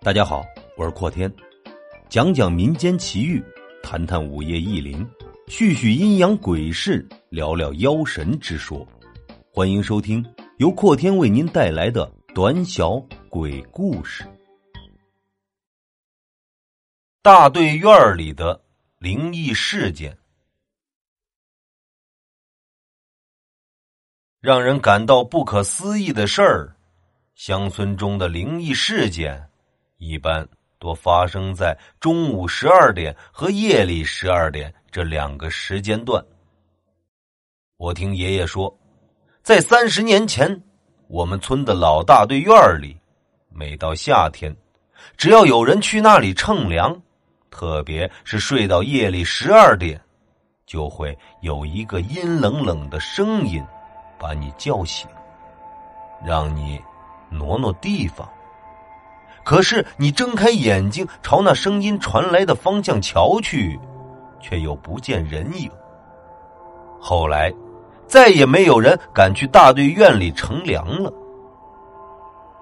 大家好，我是阔天，讲讲民间奇遇，谈谈午夜异灵，叙叙阴阳鬼事，聊聊妖神之说。欢迎收听由阔天为您带来的短小鬼故事。大队院里的灵异事件，让人感到不可思议的事儿。乡村中的灵异事件。一般多发生在中午十二点和夜里十二点这两个时间段。我听爷爷说，在三十年前，我们村的老大队院里，每到夏天，只要有人去那里乘凉，特别是睡到夜里十二点，就会有一个阴冷冷的声音把你叫醒，让你挪挪地方。可是，你睁开眼睛朝那声音传来的方向瞧去，却又不见人影。后来，再也没有人敢去大队院里乘凉了。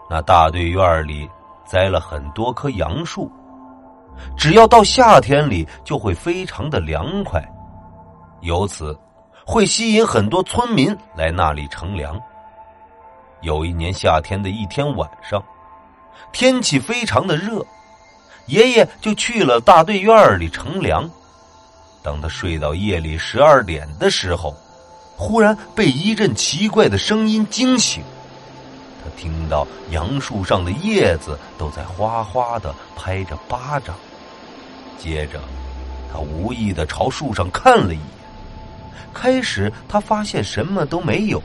那大队院里栽了很多棵杨树，只要到夏天里就会非常的凉快，由此会吸引很多村民来那里乘凉。有一年夏天的一天晚上。天气非常的热，爷爷就去了大队院里乘凉。等他睡到夜里十二点的时候，忽然被一阵奇怪的声音惊醒。他听到杨树上的叶子都在哗哗的拍着巴掌。接着，他无意的朝树上看了一眼。开始，他发现什么都没有。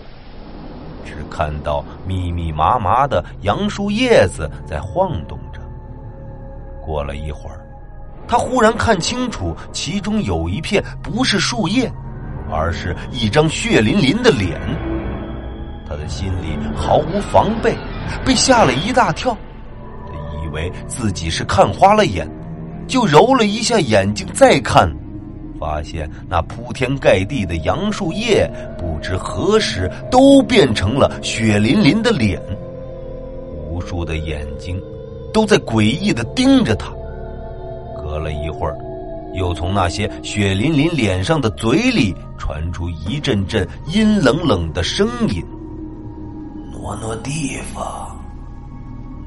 只看到密密麻麻的杨树叶子在晃动着。过了一会儿，他忽然看清楚，其中有一片不是树叶，而是一张血淋淋的脸。他的心里毫无防备，被吓了一大跳。他以为自己是看花了眼，就揉了一下眼睛再看。发现那铺天盖地的杨树叶，不知何时都变成了血淋淋的脸，无数的眼睛都在诡异的盯着他。隔了一会儿，又从那些血淋淋脸上的嘴里传出一阵阵阴冷冷的声音：“挪挪地方，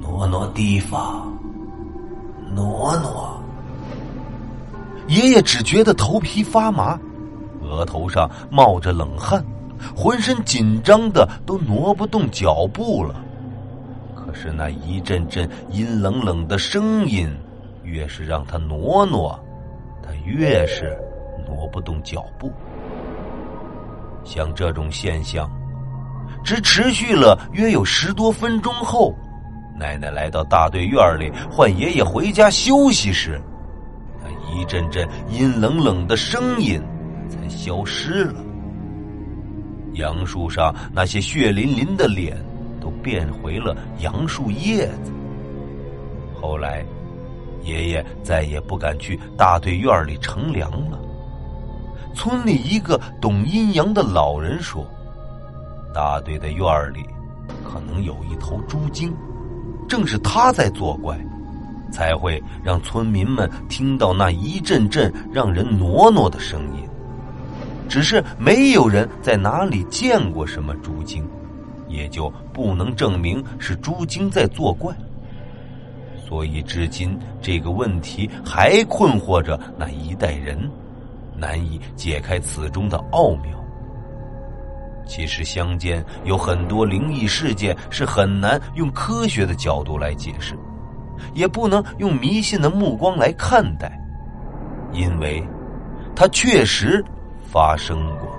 挪挪地方，挪挪。”爷爷只觉得头皮发麻，额头上冒着冷汗，浑身紧张的都挪不动脚步了。可是那一阵阵阴冷冷的声音，越是让他挪挪，他越是挪不动脚步。像这种现象，只持续了约有十多分钟后，奶奶来到大队院里唤爷爷回家休息时。一阵阵阴冷冷的声音才消失了，杨树上那些血淋淋的脸都变回了杨树叶子。后来，爷爷再也不敢去大队院里乘凉了。村里一个懂阴阳的老人说，大队的院里可能有一头猪精，正是他在作怪。才会让村民们听到那一阵阵让人挪挪的声音，只是没有人在哪里见过什么猪精，也就不能证明是猪精在作怪。所以至今这个问题还困惑着那一代人，难以解开此中的奥妙。其实乡间有很多灵异事件是很难用科学的角度来解释。也不能用迷信的目光来看待，因为它确实发生过。